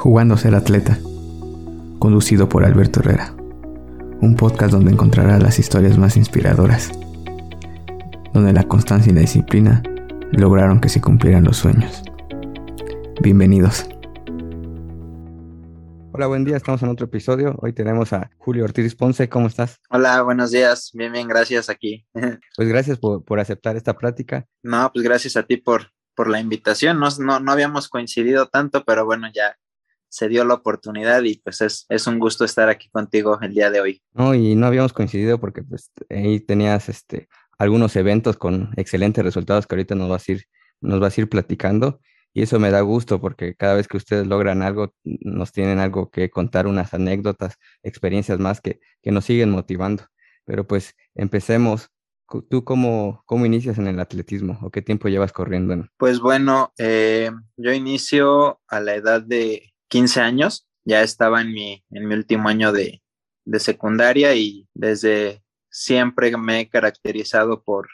Jugando a ser atleta, conducido por Alberto Herrera, un podcast donde encontrarás las historias más inspiradoras, donde la constancia y la disciplina lograron que se cumplieran los sueños. Bienvenidos. Hola, buen día, estamos en otro episodio. Hoy tenemos a Julio Ortiz Ponce, ¿cómo estás? Hola, buenos días, bien, bien, gracias aquí. Pues gracias por, por aceptar esta plática. No, pues gracias a ti por, por la invitación. No, no, no habíamos coincidido tanto, pero bueno, ya se dio la oportunidad y pues es, es un gusto estar aquí contigo el día de hoy. No, y no habíamos coincidido porque pues ahí tenías este, algunos eventos con excelentes resultados que ahorita nos vas a ir, nos vas a ir platicando. Y eso me da gusto porque cada vez que ustedes logran algo, nos tienen algo que contar, unas anécdotas, experiencias más que, que nos siguen motivando. Pero pues empecemos. ¿Tú cómo, cómo inicias en el atletismo o qué tiempo llevas corriendo? Pues bueno, eh, yo inicio a la edad de 15 años, ya estaba en mi, en mi último año de, de secundaria y desde siempre me he caracterizado por,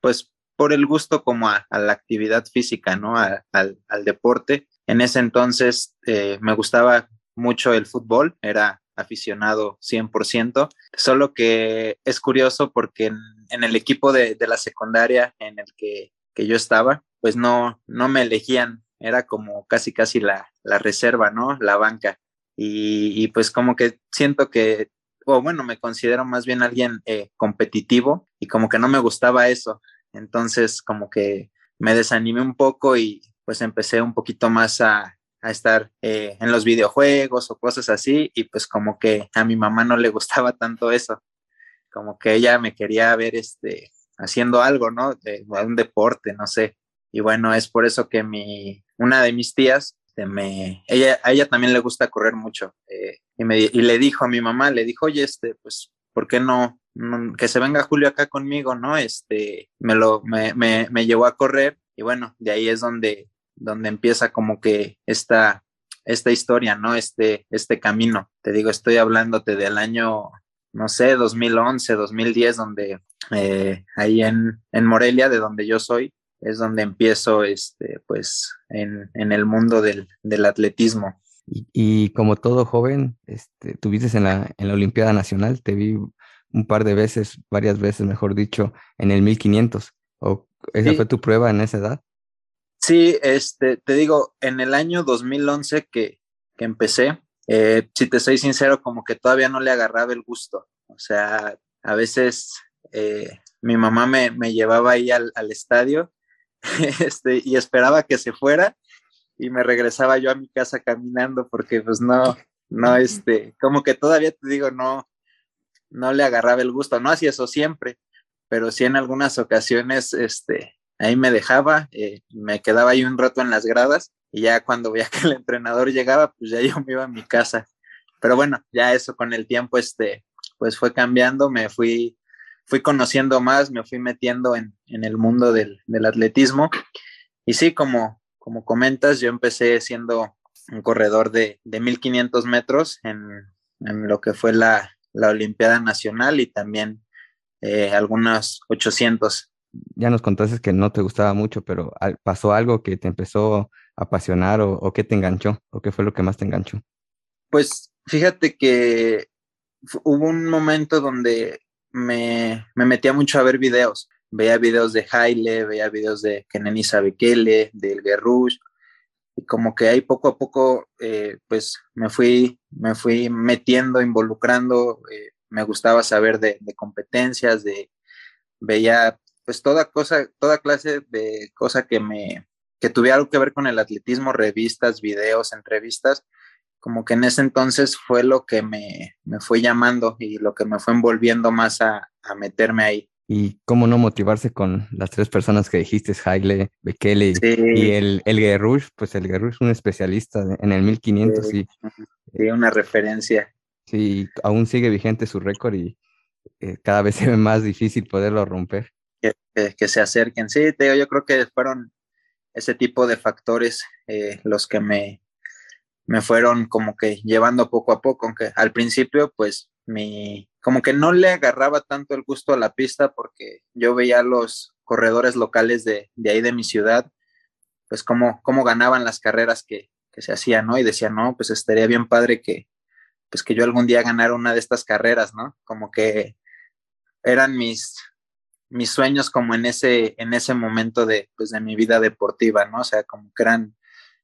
pues, por el gusto como a, la actividad física, ¿no? Al, al, deporte. En ese entonces eh, me gustaba mucho el fútbol, era aficionado 100%, solo que es curioso porque en, en el equipo de, de, la secundaria en el que, que yo estaba, pues no, no me elegían era como casi casi la, la reserva, ¿no? La banca. Y, y, pues como que siento que, o bueno, me considero más bien alguien eh, competitivo y como que no me gustaba eso. Entonces como que me desanimé un poco y pues empecé un poquito más a, a estar eh, en los videojuegos o cosas así y pues como que a mi mamá no le gustaba tanto eso. Como que ella me quería ver este haciendo algo, ¿no? De, de un deporte, no sé. Y bueno, es por eso que mi, una de mis tías, me, ella, a ella también le gusta correr mucho. Eh, y, me, y le dijo a mi mamá, le dijo, oye, este, pues, ¿por qué no, no, que se venga Julio acá conmigo, no? Este, me lo, me, me, me llevó a correr y bueno, de ahí es donde, donde empieza como que esta, esta historia, ¿no? Este, este camino. Te digo, estoy hablándote del año, no sé, 2011, 2010, donde eh, ahí en, en Morelia, de donde yo soy, es donde empiezo, este, pues, en, en el mundo del, del atletismo. Y, y, como todo joven, este, tuviste en la, en la Olimpiada Nacional, te vi un par de veces, varias veces, mejor dicho, en el 1500. ¿O esa sí. fue tu prueba en esa edad? Sí, este, te digo, en el año 2011 que, que empecé, eh, si te soy sincero, como que todavía no le agarraba el gusto. O sea, a veces eh, mi mamá me, me, llevaba ahí al, al estadio este, y esperaba que se fuera y me regresaba yo a mi casa caminando porque pues no, no, este, como que todavía te digo, no, no le agarraba el gusto, no hacía eso siempre, pero sí en algunas ocasiones, este, ahí me dejaba, eh, me quedaba ahí un rato en las gradas y ya cuando veía que el entrenador llegaba, pues ya yo me iba a mi casa. Pero bueno, ya eso con el tiempo, este, pues fue cambiando, me fui fui conociendo más, me fui metiendo en, en el mundo del, del, atletismo. Y sí, como, como comentas, yo empecé siendo un corredor de, de 1500 metros en, en, lo que fue la, la Olimpiada Nacional y también eh, algunos 800. Ya nos contaste que no te gustaba mucho, pero ¿pasó algo que te empezó a apasionar o, o qué te enganchó? ¿O qué fue lo que más te enganchó? Pues fíjate que hubo un momento donde me, me, metía mucho a ver videos. Veía videos de Haile, veía videos de Kenenisa Bekele, del Guerrush, y como que ahí poco a poco, eh, pues me fui, me fui metiendo, involucrando, eh, me gustaba saber de, de, competencias, de, veía pues toda cosa, toda clase de cosa que me, que tuviera algo que ver con el atletismo, revistas, videos, entrevistas, como que en ese entonces fue lo que me, me fue llamando y lo que me fue envolviendo más a, a, meterme ahí. Y cómo no motivarse con las tres personas que dijiste, Haile, Bekele sí. y el, el Guerrush, pues el Guerrush es un especialista en el 1500 sí, y... Sí, una referencia. Sí, aún sigue vigente su récord y eh, cada vez se ve más difícil poderlo romper. Que, que, que se acerquen, sí, te digo, yo creo que fueron ese tipo de factores eh, los que me, me fueron como que llevando poco a poco, aunque al principio pues mi, como que no le agarraba tanto el gusto a la pista porque yo veía los corredores locales de, de ahí de mi ciudad, pues cómo, cómo ganaban las carreras que, que se hacía, ¿no? Y decía, no, pues estaría bien padre que, pues que yo algún día ganara una de estas carreras, ¿no? Como que eran mis, mis sueños como en ese, en ese momento de, pues, de mi vida deportiva, ¿no? O sea, como que eran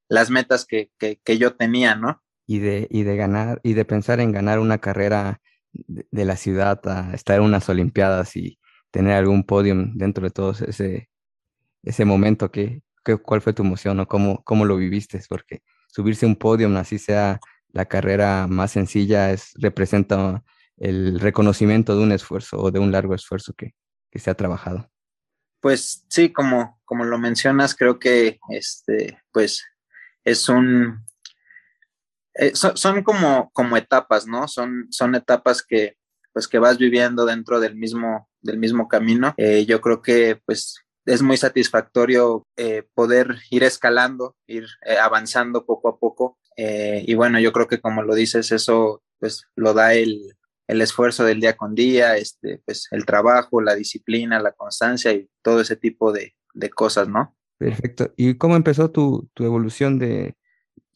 las metas que, que, que yo tenía, ¿no? Y de, y de ganar, y de pensar en ganar una carrera de, la ciudad a estar en unas Olimpiadas y tener algún podium dentro de todo ese, ese momento, que, ¿cuál fue tu emoción o cómo, cómo lo viviste? Porque subirse a un podium, así sea la carrera más sencilla, es, representa el reconocimiento de un esfuerzo o de un largo esfuerzo que, que se ha trabajado. Pues sí, como, como lo mencionas, creo que este, pues es un, eh, son, como, como etapas, ¿no? Son, son etapas que, pues, que vas viviendo dentro del mismo, del mismo camino. Eh, yo creo que, pues, es muy satisfactorio eh, poder ir escalando, ir avanzando poco a poco. y bueno, yo creo que como lo dices, eso, pues, lo da el, el esfuerzo del día con día, este, pues, el trabajo, la disciplina, la constancia y todo ese tipo de, de cosas, ¿no? Perfecto. ¿Y cómo empezó tu, tu evolución de,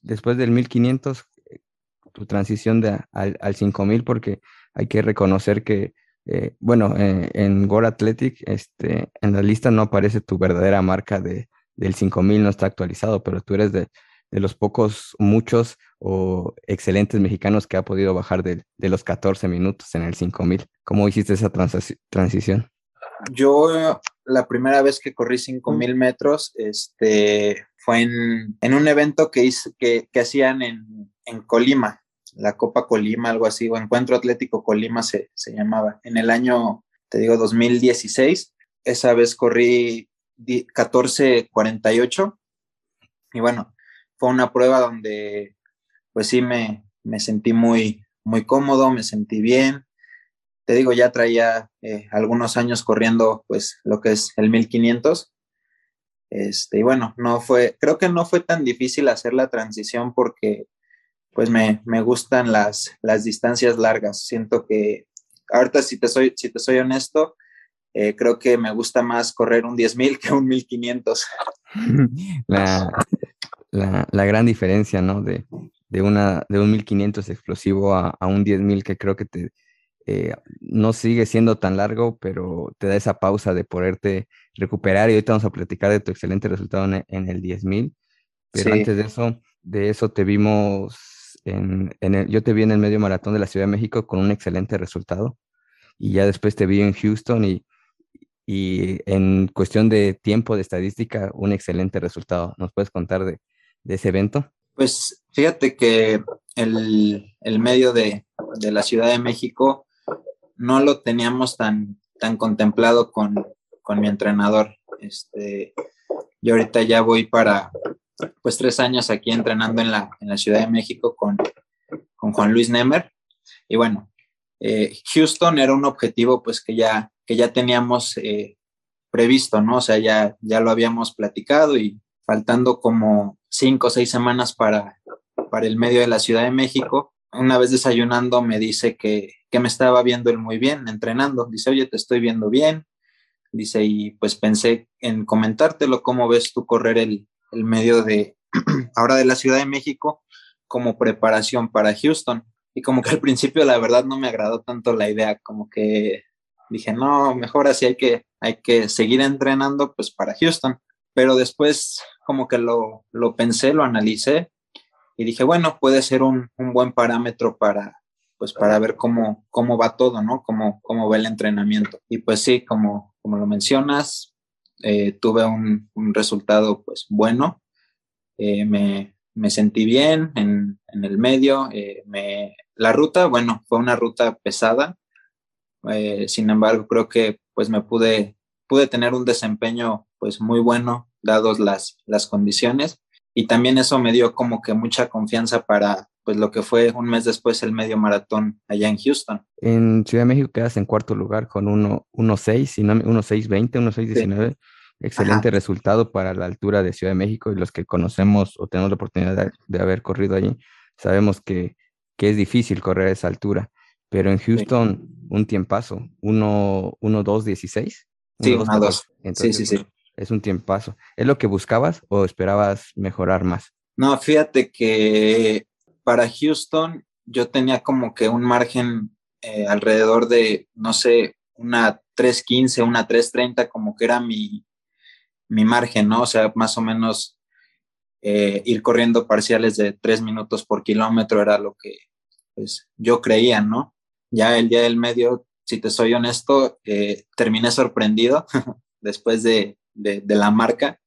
después del 1500, tu transición de, al, al 5000, porque hay que reconocer que, eh, bueno, eh, en Gore Athletic, este, en la lista no aparece tu verdadera marca de, del 5000, no está actualizado, pero tú eres de, de los pocos, muchos o excelentes mexicanos que ha podido bajar de, de los 14 minutos en el 5000. ¿Cómo hiciste esa transición? Yo la primera vez que corrí 5000 metros este, fue en, en un evento que, hice, que, que hacían en, en, Colima, la Copa Colima, algo así, o Encuentro Atlético Colima se, se llamaba. En el año, te digo, 2016, esa vez corrí 14.48 y bueno, fue una prueba donde pues sí me, me sentí muy, muy cómodo, me sentí bien, te digo, ya traía eh, algunos años corriendo, pues, lo que es el 1500. Este, y bueno, no fue, creo que no fue tan difícil hacer la transición porque, pues, me, me gustan las, las distancias largas. Siento que, ahorita, si te soy, si te soy honesto, eh, creo que me gusta más correr un 10.000 que un 1500. La, la, la, gran diferencia, ¿no? De, de, una, de un 1500 explosivo a, a un 10.000 que creo que te, eh, no sigue siendo tan largo, pero te da esa pausa de poderte recuperar y ahorita vamos a platicar de tu excelente resultado en, el 10.000, pero antes de eso, de eso te vimos, en, el, yo te vi en el medio maratón de la Ciudad de México con un excelente resultado y ya después te vi en Houston y, y en cuestión de tiempo, de estadística, un excelente resultado. ¿Nos puedes contar de, de ese evento? Pues fíjate que el, el medio de, de, la Ciudad de México no lo teníamos tan, tan contemplado con, con mi entrenador. Este, yo ahorita ya voy para pues tres años aquí entrenando en la, en la Ciudad de México con, con Juan Luis Nemer. Y bueno, eh, Houston era un objetivo pues que ya, que ya teníamos eh, previsto, ¿no? O sea, ya, ya lo habíamos platicado y faltando como cinco o seis semanas para, para el medio de la Ciudad de México, una vez desayunando me dice que, que me estaba viendo él muy bien, entrenando. Dice, oye, te estoy viendo bien. Dice, y pues pensé en comentártelo, cómo ves tú correr el, el medio de ahora de la Ciudad de México como preparación para Houston. Y como que al principio la verdad no me agradó tanto la idea, como que dije, no, mejor así hay que, hay que seguir entrenando pues para Houston. Pero después como que lo, lo pensé, lo analicé y dije, bueno, puede ser un, un buen parámetro para, pues para ver cómo, cómo va todo, ¿no? Cómo, cómo va el entrenamiento. Y pues sí, como, como lo mencionas, eh, tuve un, resultado pues bueno, eh, me, me, sentí bien en, en el medio, eh, me, la ruta, bueno, fue una ruta pesada, sin embargo, creo que pues me pude, pude tener un desempeño pues muy bueno, dados las, las condiciones, y también eso me dio como que mucha confianza para pues lo que fue un mes después el medio maratón allá en Houston. En Ciudad de México quedas en cuarto lugar con 1.6, 1.620, 1.619. Sí. Excelente Ajá. resultado para la altura de Ciudad de México y los que conocemos o tenemos la oportunidad de, de haber corrido allí, sabemos que, que, es difícil correr a esa altura. Pero en Houston, sí. un tiempazo, 1.216. Sí, 1.2. Sí, sí, sí. Es un tiempazo. ¿Es lo que buscabas o esperabas mejorar más? No, fíjate que para Houston yo tenía como que un margen eh, alrededor de, no sé, una 3.15, una 3.30, como que era mi, mi margen, ¿no? O sea, más o menos eh, ir corriendo parciales de 3 minutos por kilómetro era lo que pues, yo creía, ¿no? Ya el día del medio, si te soy honesto, eh, terminé sorprendido después de, de, de la marca,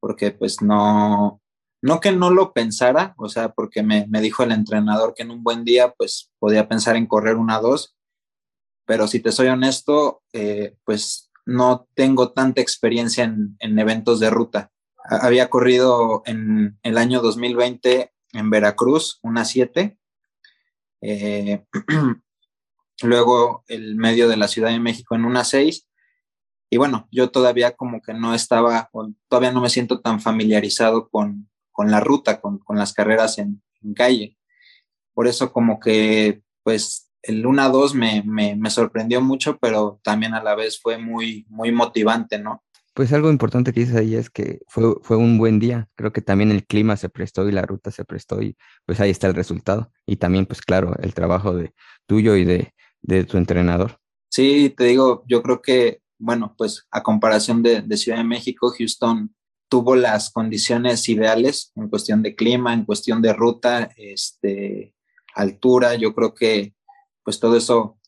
porque pues no, no que no lo pensara, o sea, porque me, dijo el entrenador que en un buen día, pues podía pensar en correr una dos, pero si te soy honesto, eh, pues no tengo tanta experiencia en, eventos de ruta. Había corrido en el año 2020 en Veracruz, una 7. Eh, luego el medio de la Ciudad de México en una 6. Y bueno, yo todavía como que no estaba, todavía no me siento tan familiarizado con, con la ruta, con, las carreras en, calle. Por eso como que pues el 1-2 me, me, sorprendió mucho, pero también a la vez fue muy, muy motivante, ¿no? Pues algo importante que dices ahí es que fue, fue un buen día. Creo que también el clima se prestó y la ruta se prestó y pues ahí está el resultado. Y también pues claro, el trabajo de tuyo y de, de tu entrenador. Sí, te digo, yo creo que, bueno, pues a comparación de, de Ciudad de México, Houston tuvo las condiciones ideales en cuestión de clima, en cuestión de ruta, este, altura. Yo creo que pues todo eso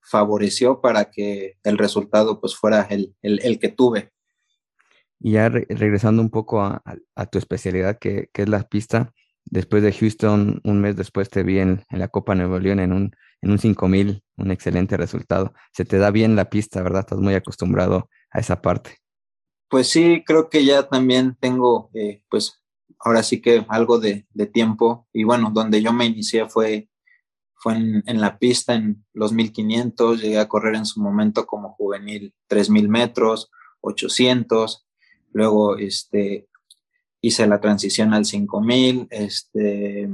favoreció para que el resultado pues fuera el, que tuve. Y ya regresando un poco a, tu especialidad, que, es la pista, después de Houston, un mes después te vi en, la Copa Nuevo León en un, en un 5000, un excelente resultado. Se te da bien la pista, ¿verdad? Estás muy acostumbrado a esa parte. Pues sí, creo que ya también tengo, eh, pues ahora sí que algo de, tiempo. Y bueno, donde yo me inicié fue, fue en, la pista en los 1500, llegué a correr en su momento como juvenil 3000 metros, 800, luego este, hice la transición al 5000, este,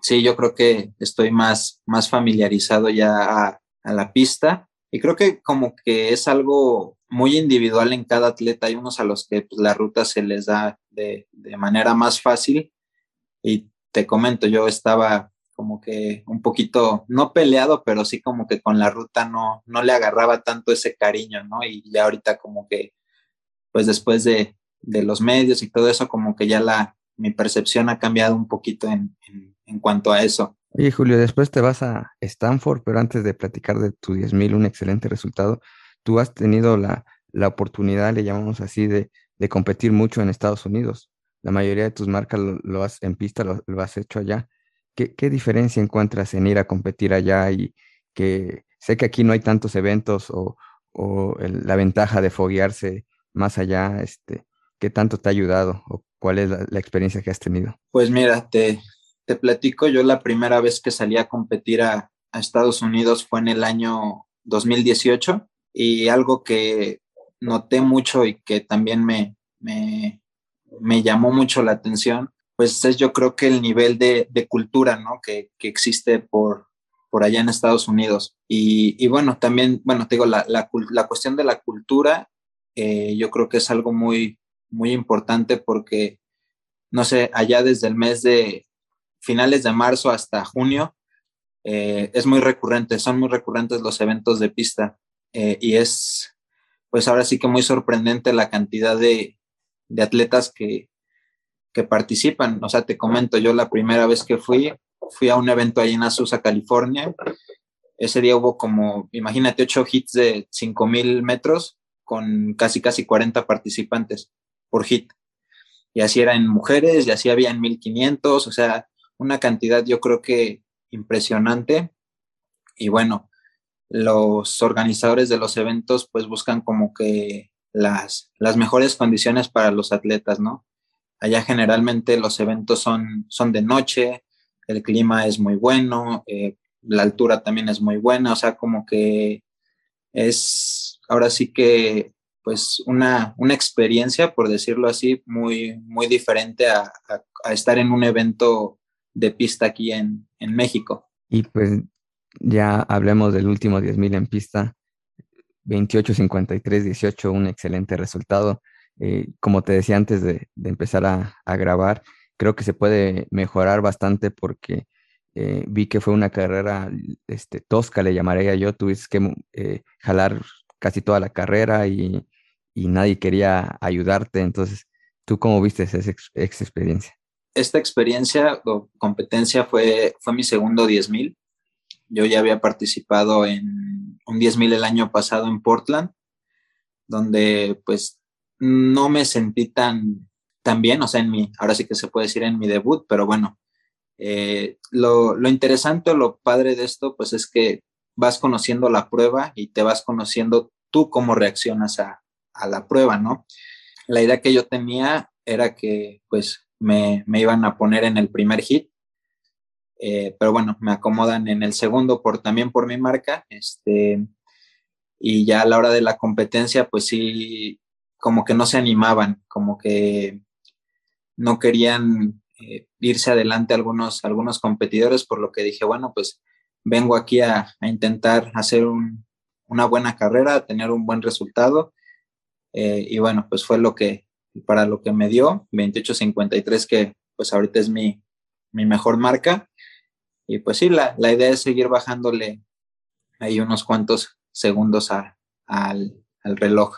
sí, yo creo que estoy más, más familiarizado ya a, a la pista. Y creo que como que es algo muy individual en cada atleta. Hay unos a los que pues, la ruta se les da de, manera más fácil. Y te comento, yo estaba como que un poquito, no peleado, pero sí como que con la ruta no, no le agarraba tanto ese cariño, ¿no? Y ya ahorita como que, pues después de, los medios y todo eso, como que ya la, mi percepción ha cambiado un poquito en, en cuanto a eso. Oye, Julio, después te vas a Stanford, pero antes de platicar de tu 10.000, un excelente resultado, tú has tenido la, oportunidad, le llamamos así, de, competir mucho en Estados Unidos. La mayoría de tus marcas lo, has en pista, lo, has hecho allá. ¿Qué, diferencia encuentras en ir a competir allá y que sé que aquí no hay tantos eventos o, la ventaja de foguearse más allá, este, ¿qué tanto te ha ayudado o cuál es la, la experiencia que has tenido? Pues mira, te, te platico, yo la primera vez que salí a competir a, Estados Unidos fue en el año 2018 y algo que noté mucho y que también me, me, llamó mucho la atención, pues es yo creo que el nivel de, cultura ¿no? que, existe por, por allá en Estados Unidos. Y, bueno, también, bueno, te digo, la, la, cuestión de la cultura, eh, yo creo que es algo muy, muy importante porque, no sé, allá desde el mes de, finales de marzo hasta junio, eh, es muy recurrente, son muy recurrentes los eventos de pista eh, y es, pues ahora sí que muy sorprendente la cantidad de, atletas que, que, participan. O sea, te comento, yo la primera vez que fui, fui a un evento ahí en Azusa, California. Ese día hubo como, imagínate, ocho hits de 5000 metros con casi, casi 40 participantes por hit. Y así era en mujeres, y así había en 1500, o sea, una cantidad yo creo que impresionante. Y bueno, los organizadores de los eventos pues buscan como que las, las mejores condiciones para los atletas, ¿no? Allá generalmente los eventos son, son de noche, el clima es muy bueno, eh, la altura también es muy buena, o sea, como que es ahora sí que pues una, una experiencia, por decirlo así, muy, muy diferente a, a estar en un evento de pista aquí en, México. Y pues ya hablemos del último 10.000 en pista. 28, 53, 18, un excelente resultado. Eh, como te decía antes de, empezar a, grabar, creo que se puede mejorar bastante porque eh, vi que fue una carrera este, tosca, le llamaría yo, tuviste que eh, jalar casi toda la carrera y, nadie quería ayudarte, entonces, ¿tú cómo viste esa ex, experiencia? Esta experiencia o competencia fue, fue mi segundo 10.000. Yo ya había participado en un 10.000 el año pasado en Portland, donde pues no me sentí tan, tan bien, o sea, en mi, ahora sí que se puede decir en mi debut, pero bueno, eh, lo, lo, interesante o lo padre de esto, pues es que vas conociendo la prueba y te vas conociendo tú cómo reaccionas a, a la prueba, ¿no? La idea que yo tenía era que pues me, me iban a poner en el primer hit, eh, pero bueno, me acomodan en el segundo por, también por mi marca, este, y ya a la hora de la competencia, pues sí, como que no se animaban, como que no querían eh, irse adelante algunos, algunos competidores, por lo que dije, bueno, pues vengo aquí a, intentar hacer una buena carrera, tener un buen resultado. Eh, y bueno, pues fue lo que, para lo que me dio, 28.53, que pues ahorita es mi, mejor marca. Y pues sí, la, idea es seguir bajándole ahí unos cuantos segundos al, al reloj.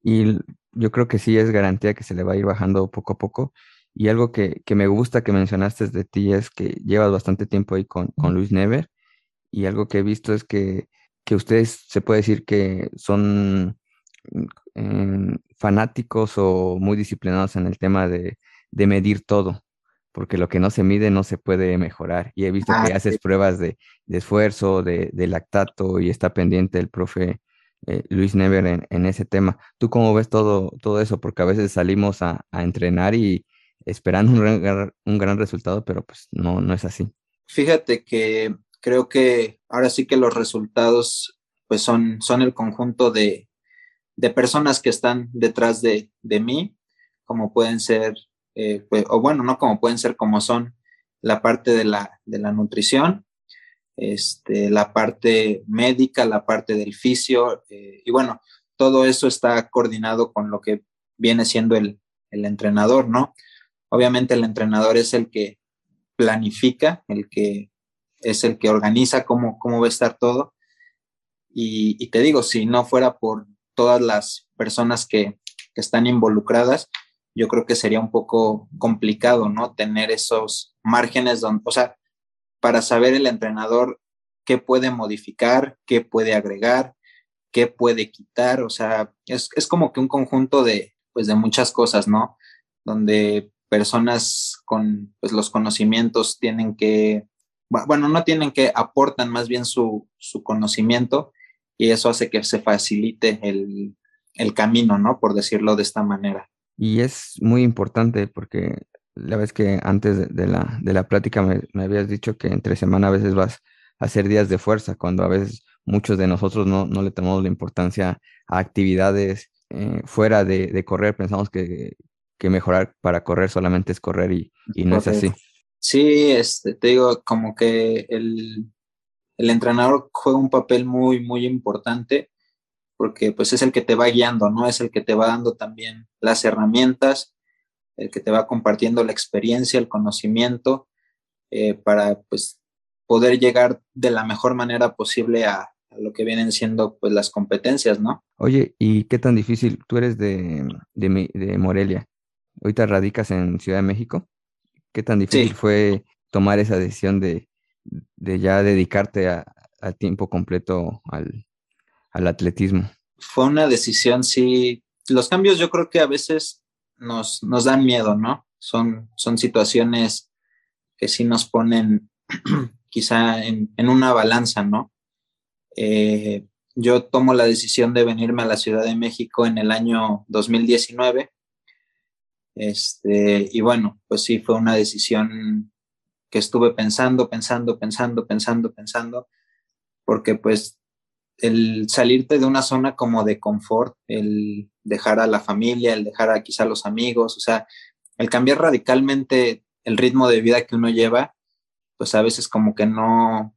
Y yo creo que sí es garantía que se le va a ir bajando poco a poco. Y algo que, me gusta que mencionaste de ti es que llevas bastante tiempo ahí con, Luis Never. Y algo que he visto es que, ustedes se puede decir que son mm, fanáticos o muy disciplinados en el tema de, medir todo, porque lo que no se mide no se puede mejorar. Y he visto que ah, haces pruebas de, esfuerzo, de, lactato y está pendiente el profe eh, Luis Never en, ese tema. ¿Tú cómo ves todo, todo eso? Porque a veces salimos a entrenar y, esperando un gran, resultado, pero pues no, no es así. Fíjate que creo que ahora sí que los resultados pues son, son el conjunto de, personas que están detrás de, mí, como pueden ser, eh, pues, o bueno, no como pueden ser, como son la parte de la, de la nutrición, este, la parte médica, la parte del fisio, eh, y bueno, todo eso está coordinado con lo que viene siendo el, el entrenador, ¿no? Obviamente el entrenador es el que planifica, el que es el que organiza cómo, cómo va a estar todo. Y, te digo, si no fuera por todas las personas que, están involucradas, yo creo que sería un poco complicado, ¿no? Tener esos márgenes donde, o sea, para saber el entrenador qué puede modificar, qué puede agregar, qué puede quitar, o sea, es, es como que un conjunto de, pues, de muchas cosas, ¿no? Donde personas con pues, los conocimientos tienen que, bueno, no tienen que, aportan más bien su, conocimiento y eso hace que se facilite el, camino, ¿no? Por decirlo de esta manera. Y es muy importante porque la vez que antes de, la, de la plática me, habías dicho que entre semana a veces vas a hacer días de fuerza, cuando a veces muchos de nosotros no, le tomamos la importancia a actividades eh, fuera de, de, correr, pensamos que, que mejorar para correr solamente es correr y, no es así. Sí, este, te digo, como que el, entrenador juega un papel muy, muy importante porque pues es el que te va guiando, ¿no? Es el que te va dando también las herramientas, el que te va compartiendo la experiencia, el conocimiento, eh, para pues poder llegar de la mejor manera posible a, lo que vienen siendo pues las competencias, ¿no? Oye, ¿y qué tan difícil? Tú eres de, de, de Morelia. Ahorita radicas en Ciudad de México. ¿Qué tan difícil fue tomar esa decisión de, ya dedicarte a, tiempo completo al, atletismo? Fue una decisión, sí. Los cambios yo creo que a veces nos, nos dan miedo, ¿no? Son, son situaciones que sí nos ponen quizá en, una balanza, ¿no? Eh, yo tomo la decisión de venirme a la Ciudad de México en el año 2019 este, y bueno, pues sí, fue una decisión que estuve pensando, pensando, pensando, pensando, pensando, porque pues el salirte de una zona como de confort, el dejar a la familia, el dejar a quizá a los amigos, o sea, el cambiar radicalmente el ritmo de vida que uno lleva, pues a veces como que no,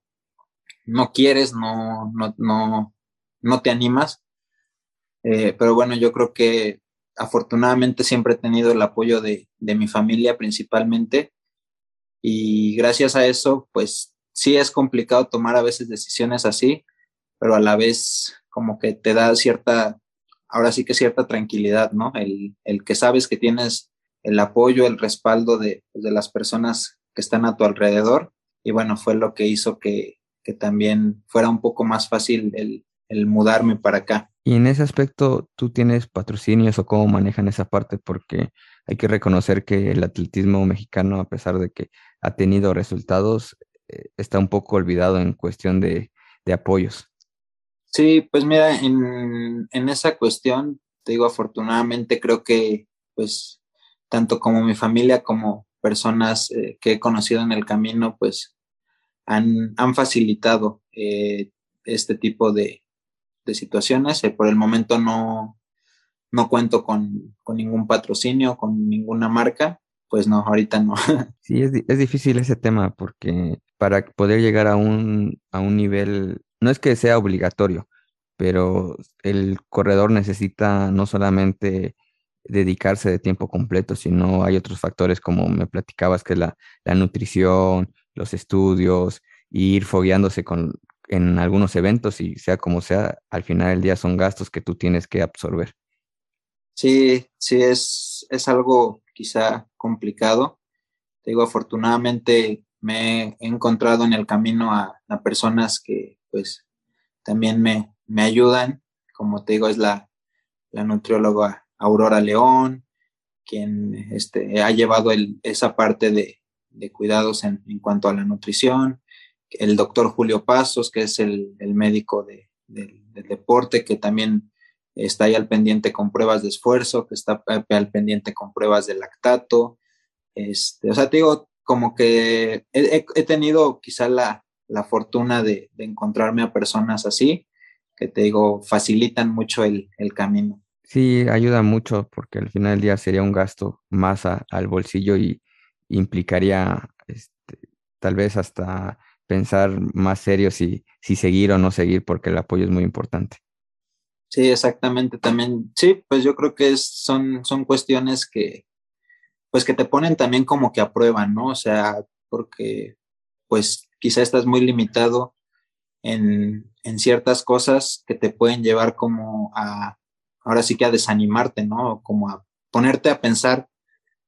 no quieres, no, no, no, no te animas. Eh, pero bueno, yo creo que afortunadamente siempre he tenido el apoyo de, de mi familia principalmente y gracias a eso, pues sí es complicado tomar a veces decisiones así, pero a la vez como que te da cierta, ahora sí que cierta tranquilidad, ¿no? El, el que sabes que tienes el apoyo, el respaldo de, de, las personas que están a tu alrededor. Y bueno, fue lo que hizo que, que también fuera un poco más fácil el, el mudarme para acá. Y en ese aspecto, ¿tú tienes patrocinios o cómo manejan esa parte? Porque hay que reconocer que el atletismo mexicano, a pesar de que ha tenido resultados, eh, está un poco olvidado en cuestión de, de apoyos. Sí, pues mira, en, en, esa cuestión, te digo, afortunadamente creo que pues tanto como mi familia como personas eh, que he conocido en el camino, pues han, han facilitado eh, este tipo de, de situaciones. Eh, por el momento no, no cuento con, con, ningún patrocinio, con ninguna marca. Pues no, ahorita no. Sí, es, es, difícil ese tema porque para poder llegar a un, a un nivel, no es que sea obligatorio, pero el corredor necesita no solamente dedicarse de tiempo completo, sino hay otros factores como me platicabas, que es la, nutrición, los estudios, ir fogueándose con, en algunos eventos y sea como sea, al final del día son gastos que tú tienes que absorber. Sí, sí, es, es algo quizá complicado. Te digo, afortunadamente me he encontrado en el camino a, personas que pues también me, me, ayudan. Como te digo, es la, la nutrióloga Aurora León, quien este, ha llevado el, esa parte de, de cuidados en, cuanto a la nutrición el doctor Julio Pasos, que es el, el médico de, de, del deporte, que también está ahí al pendiente con pruebas de esfuerzo, que está al pendiente con pruebas de lactato. Este, o sea, te digo, como que he, he tenido quizá la, la fortuna de, de, encontrarme a personas así, que te digo, facilitan mucho el, el, camino. Sí, ayuda mucho porque al final del día sería un gasto más a, al bolsillo y implicaría este, tal vez hasta pensar más serio si, si seguir o no seguir, porque el apoyo es muy importante. Sí, exactamente. También, sí, pues yo creo que es, son, son cuestiones que, pues que te ponen también como que a prueba, ¿no? O sea, porque pues quizá estás muy limitado en, en ciertas cosas que te pueden llevar como a, ahora sí que a desanimarte, ¿no? Como a ponerte a pensar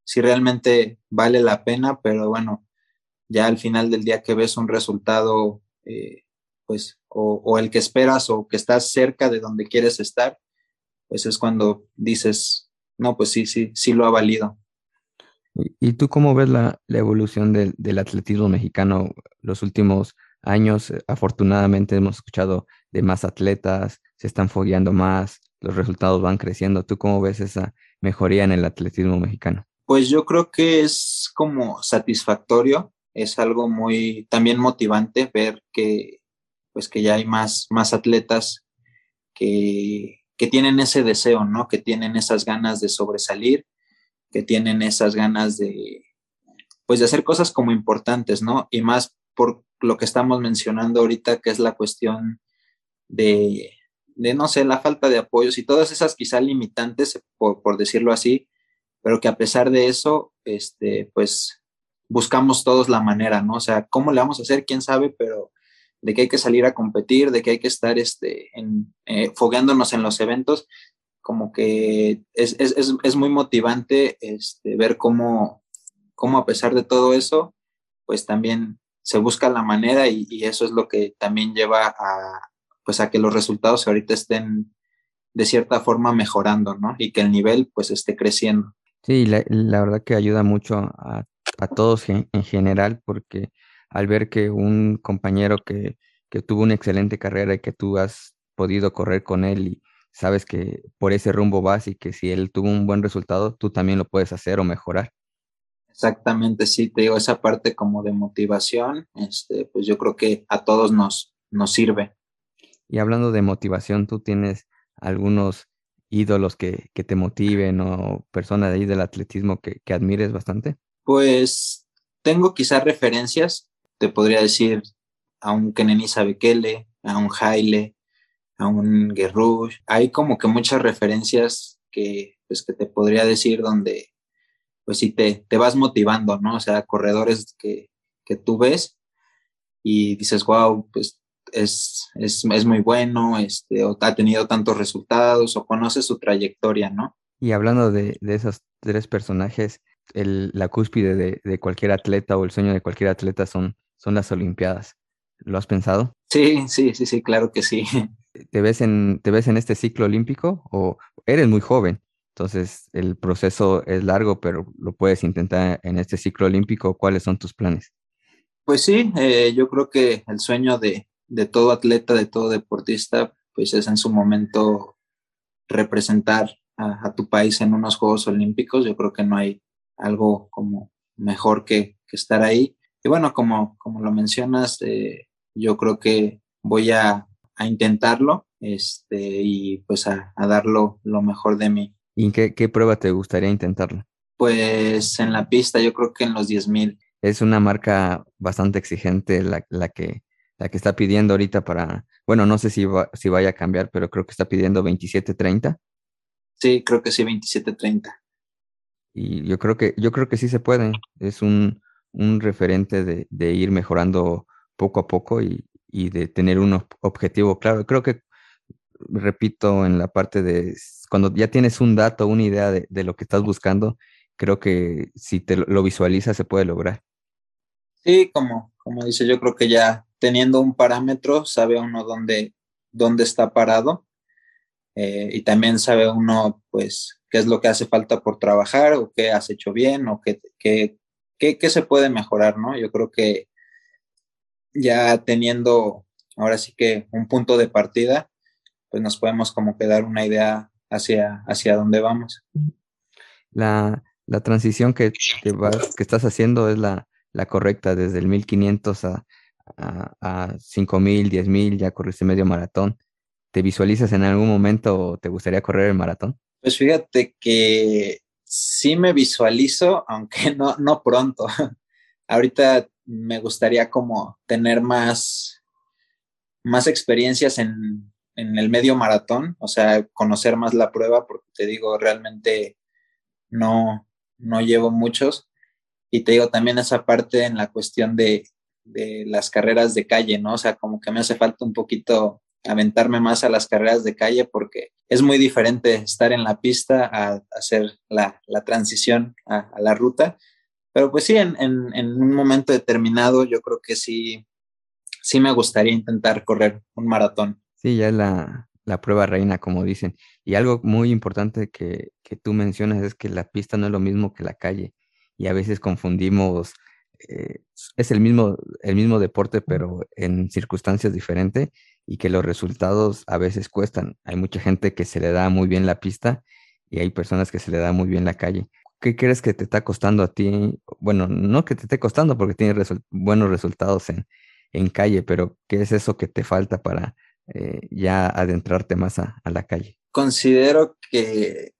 si realmente vale la pena, pero bueno, ya al final del día que ves un resultado, eh, pues, o, o, el que esperas o que estás cerca de donde quieres estar, pues es cuando dices, no, pues sí, sí, sí lo ha valido. ¿Y tú cómo ves la, evolución del, del, atletismo mexicano los últimos años? Afortunadamente hemos escuchado de más atletas, se están fogueando más, los resultados van creciendo. ¿Tú cómo ves esa mejoría en el atletismo mexicano? Pues yo creo que es como satisfactorio es algo muy también motivante ver que pues que ya hay más, más atletas que, que tienen ese deseo, ¿no? Que tienen esas ganas de sobresalir, que tienen esas ganas de, pues de hacer cosas como importantes, ¿no? Y más por lo que estamos mencionando ahorita, que es la cuestión de, de no sé, la falta de apoyos y todas esas quizá limitantes, por, por decirlo así, pero que a pesar de eso, este, pues buscamos todos la manera, ¿no? O sea, ¿cómo le vamos a hacer? ¿Quién sabe? Pero de que hay que salir a competir, de que hay que estar este, en, eh, fogueándonos en los eventos, como que es, es, es, es muy motivante este, ver cómo, cómo a pesar de todo eso, pues también se busca la manera y, eso es lo que también lleva a, pues a que los resultados ahorita estén de cierta forma mejorando, ¿no? Y que el nivel pues esté creciendo. Sí, la, la verdad que ayuda mucho a a todos en, en general, porque al ver que un compañero que, que tuvo una excelente carrera y que tú has podido correr con él y sabes que por ese rumbo vas y que si él tuvo un buen resultado, tú también lo puedes hacer o mejorar. Exactamente, sí, te digo, esa parte como de motivación, este, pues yo creo que a todos nos, nos sirve. Y hablando de motivación, ¿tú tienes algunos ídolos que, que te motiven o personas de ahí del atletismo que, que admires bastante? Pues tengo quizás referencias, te podría decir a un Kenenisa Bekele, a un Haile, a un Guerrouche. Hay como que muchas referencias que, pues, que te podría decir donde, pues sí, te, te vas motivando, ¿no? O sea, corredores que, que tú ves y dices, wow, pues es, es, es, muy bueno, este, o ha tenido tantos resultados, o conoces su trayectoria, ¿no? Y hablando de, de esos tres personajes, el, la cúspide de, de, cualquier atleta o el sueño de cualquier atleta son, son las Olimpiadas. ¿Lo has pensado? Sí, sí, sí, sí, claro que sí. ¿Te ves en, te ves en este ciclo olímpico o eres muy joven? Entonces el proceso es largo, pero lo puedes intentar en este ciclo olímpico. ¿Cuáles son tus planes? Pues sí, eh, yo creo que el sueño de, de todo atleta, de todo deportista, pues es en su momento representar a, tu país en unos Juegos Olímpicos. Yo creo que no hay algo como mejor que, que estar ahí. Y bueno, como, como lo mencionas, eh, yo creo que voy a, a intentarlo este, y pues a, a dar lo, lo, mejor de mí. ¿Y en qué, qué prueba te gustaría intentarlo? Pues en la pista, yo creo que en los 10.000. Es una marca bastante exigente la, la que la que está pidiendo ahorita para, bueno, no sé si, va, si vaya a cambiar, pero creo que está pidiendo 27.30. Sí, creo que sí, 27.30. Y yo creo que, yo creo que sí se puede. Es un, un referente de, de, ir mejorando poco a poco y, y, de tener un objetivo claro. Creo que, repito, en la parte de cuando ya tienes un dato, una idea de, lo que estás buscando, creo que si te lo visualizas se puede lograr. Sí, como, como dice, yo creo que ya teniendo un parámetro, sabe uno dónde, dónde está parado eh, y también sabe uno, pues, qué es lo que hace falta por trabajar o qué has hecho bien o qué, qué, qué, qué se puede mejorar, ¿no? Yo creo que ya teniendo ahora sí que un punto de partida, pues nos podemos como que dar una idea hacia, hacia dónde vamos. La, la transición que, que, vas, que estás haciendo es la, la correcta desde el 1500 a, a, a 5000, 10000, ya corriste medio maratón. ¿Te visualizas en algún momento o te gustaría correr el maratón? Pues fíjate que sí me visualizo, aunque no, no pronto. Ahorita me gustaría como tener más, más experiencias en, en el medio maratón, o sea, conocer más la prueba, porque te digo, realmente no, no llevo muchos. Y te digo también esa parte en la cuestión de, de las carreras de calle, ¿no? O sea, como que me hace falta un poquito aventarme más a las carreras de calle porque es muy diferente estar en la pista a, hacer la, la transición a, a, la ruta. Pero pues sí, en, un momento determinado yo creo que sí, sí me gustaría intentar correr un maratón. Sí, ya es la, la prueba reina, como dicen. Y algo muy importante que, que tú mencionas es que la pista no es lo mismo que la calle. Y a veces confundimos eh, es el mismo, el mismo deporte, pero en circunstancias diferentes y que los resultados a veces cuestan. Hay mucha gente que se le da muy bien la pista y hay personas que se le da muy bien la calle. ¿Qué crees que te está costando a ti? Bueno, no que te esté costando porque tienes resu buenos resultados en, en, calle, pero ¿qué es eso que te falta para eh, ya adentrarte más a, a la calle? Considero que,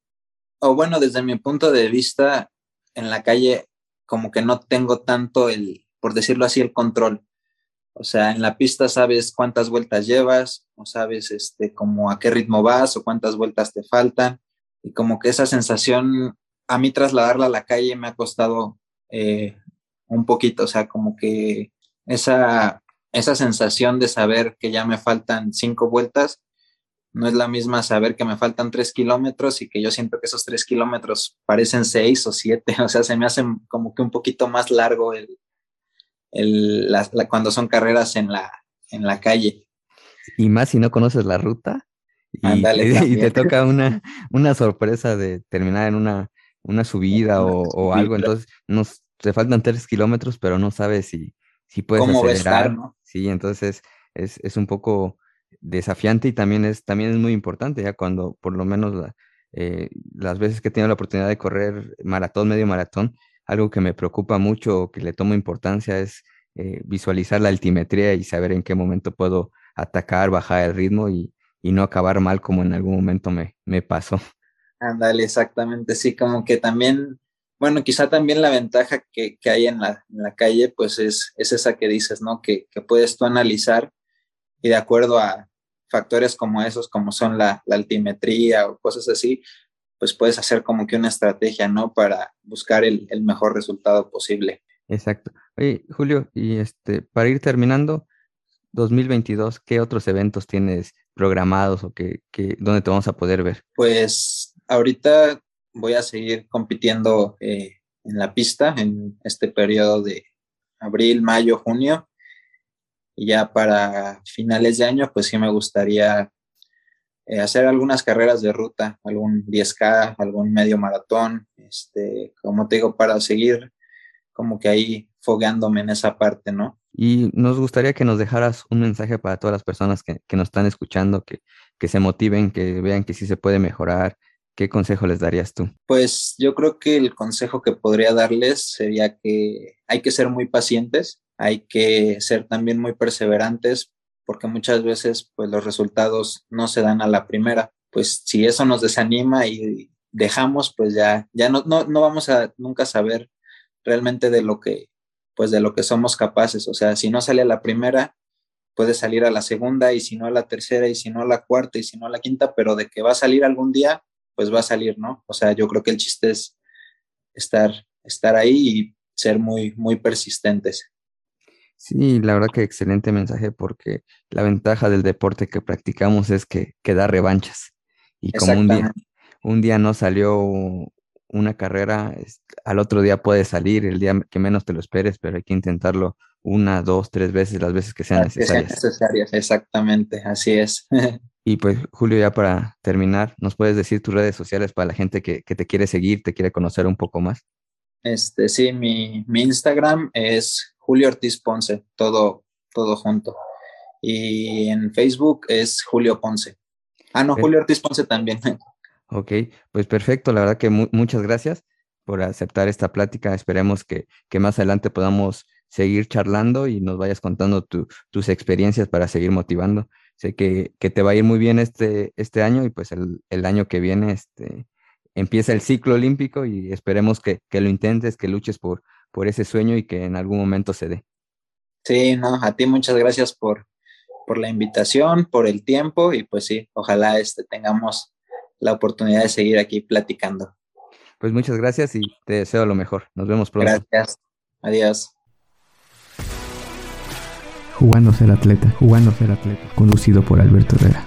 o bueno, desde mi punto de vista, en la calle como que no tengo tanto el, por decirlo así, el control. O sea, en la pista sabes cuántas vueltas llevas, o sabes este, como a qué ritmo vas o cuántas vueltas te faltan. Y como que esa sensación, a mí trasladarla a la calle me ha costado eh, un poquito, o sea, como que esa, esa sensación de saber que ya me faltan cinco vueltas, no es la misma saber que me faltan tres kilómetros y que yo siento que esos tres kilómetros parecen seis o siete, o sea, se me hace como que un poquito más largo el, el, la, la, cuando son carreras en la, en la calle. Y más si no conoces la ruta y, Andale, y te toca una, una sorpresa de terminar en una, una subida o, o algo, entonces nos, te faltan tres kilómetros, pero no sabes si, si puedes ¿Cómo acelerar. Estar, ¿no? Sí, entonces es, es un poco desafiante y también es, también es muy importante, ya cuando por lo menos la, eh, las veces que he tenido la oportunidad de correr maratón, medio maratón, algo que me preocupa mucho o que le tomo importancia es eh, visualizar la altimetría y saber en qué momento puedo atacar, bajar el ritmo y, y no acabar mal como en algún momento me, me pasó. Ándale, exactamente, sí, como que también, bueno, quizá también la ventaja que, que hay en la, en la, calle, pues es, es esa que dices, ¿no? Que, que puedes tú analizar y de acuerdo a factores como esos, como son la, la altimetría o cosas así, pues puedes hacer como que una estrategia, ¿no? Para buscar el, el mejor resultado posible. Exacto. Oye, Julio, y este, para ir terminando, 2022, ¿qué otros eventos tienes programados o que, que, dónde te vamos a poder ver? Pues ahorita voy a seguir compitiendo eh, en la pista en este periodo de abril, mayo, junio. Y ya para finales de año, pues sí me gustaría eh, hacer algunas carreras de ruta, algún 10K, algún medio maratón, este, como te digo, para seguir como que ahí fogándome en esa parte, ¿no? Y nos gustaría que nos dejaras un mensaje para todas las personas que, que nos están escuchando, que, que se motiven, que vean que sí se puede mejorar. ¿Qué consejo les darías tú? Pues yo creo que el consejo que podría darles sería que hay que ser muy pacientes, hay que ser también muy perseverantes, porque muchas veces pues los resultados no se dan a la primera. Pues si eso nos desanima y dejamos, pues ya, ya no, no, no vamos a nunca saber realmente de lo que pues de lo que somos capaces. O sea, si no sale a la primera, puede salir a la segunda y si no a la tercera y si no a la cuarta y si no a la quinta, pero de que va a salir algún día, pues va a salir, ¿no? O sea, yo creo que el chiste es estar, estar ahí y ser muy, muy persistentes. Sí, la verdad que excelente mensaje porque la ventaja del deporte que practicamos es que, que da revanchas. Y como un día, un día no salió una carrera, al otro día puede salir, el día que menos te lo esperes, pero hay que intentarlo una, dos, tres veces, las veces que sean necesarias. necesarias. Exactamente, así es. y pues, Julio, ya para terminar, ¿nos puedes decir tus redes sociales para la gente que, que te quiere seguir, te quiere conocer un poco más? Este, sí, mi, mi Instagram es Julio Ortiz Ponce, todo, todo junto. Y en Facebook es Julio Ponce. Ah, no, Julio Ortiz Ponce también. Ok, pues perfecto, la verdad que mu muchas gracias por aceptar esta plática. Esperemos que, que, más adelante podamos seguir charlando y nos vayas contando tu, tus experiencias para seguir motivando. Sé que, que, te va a ir muy bien este, este año y pues el, el año que viene este, empieza el ciclo olímpico y esperemos que, que, lo intentes, que luches por, por ese sueño y que en algún momento se dé. Sí, no, a ti muchas gracias por, por la invitación, por el tiempo y pues sí, ojalá este, tengamos la oportunidad de seguir aquí platicando. Pues muchas gracias y te deseo lo mejor. Nos vemos pronto. Gracias. Adiós. Jugando ser atleta, jugando ser atleta, conducido por Alberto Herrera.